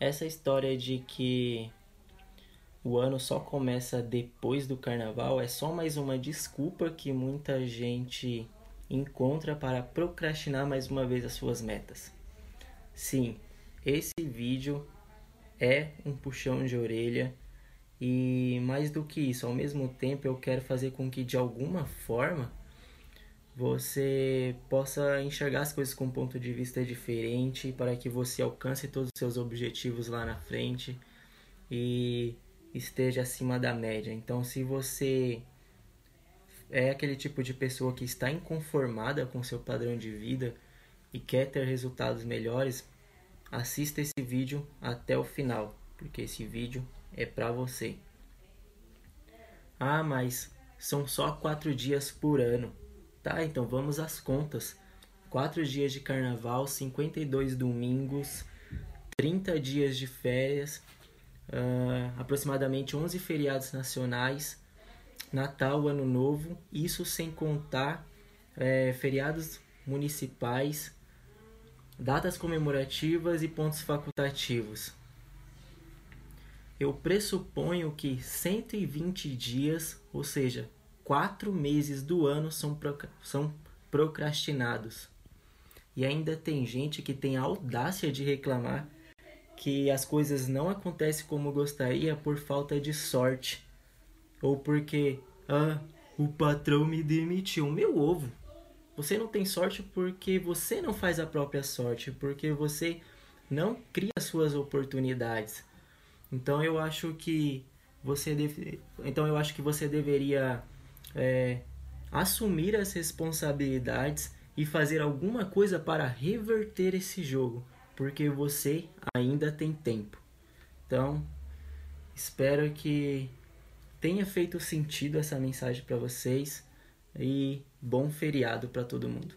essa história de que o ano só começa depois do carnaval é só mais uma desculpa que muita gente encontra para procrastinar mais uma vez as suas metas. Sim, esse vídeo é um puxão de orelha e mais do que isso, ao mesmo tempo eu quero fazer com que de alguma forma você possa enxergar as coisas com um ponto de vista diferente para que você alcance todos os seus objetivos lá na frente e esteja acima da média. Então, se você é aquele tipo de pessoa que está inconformada com seu padrão de vida e quer ter resultados melhores, assista esse vídeo até o final, porque esse vídeo é para você. Ah, mas são só quatro dias por ano. Tá, então vamos às contas. Quatro dias de carnaval, 52 domingos, 30 dias de férias, uh, aproximadamente 11 feriados nacionais, Natal, Ano Novo, isso sem contar é, feriados municipais, datas comemorativas e pontos facultativos. Eu pressuponho que 120 dias, ou seja, quatro meses do ano, são, são procrastinados. E ainda tem gente que tem a audácia de reclamar que as coisas não acontecem como gostaria por falta de sorte. Ou porque, ah, o patrão me demitiu. Meu ovo! Você não tem sorte porque você não faz a própria sorte, porque você não cria suas oportunidades. Então eu acho que você deve... então eu acho que você deveria é, assumir as responsabilidades e fazer alguma coisa para reverter esse jogo, porque você ainda tem tempo. Então espero que tenha feito sentido essa mensagem para vocês e bom feriado para todo mundo.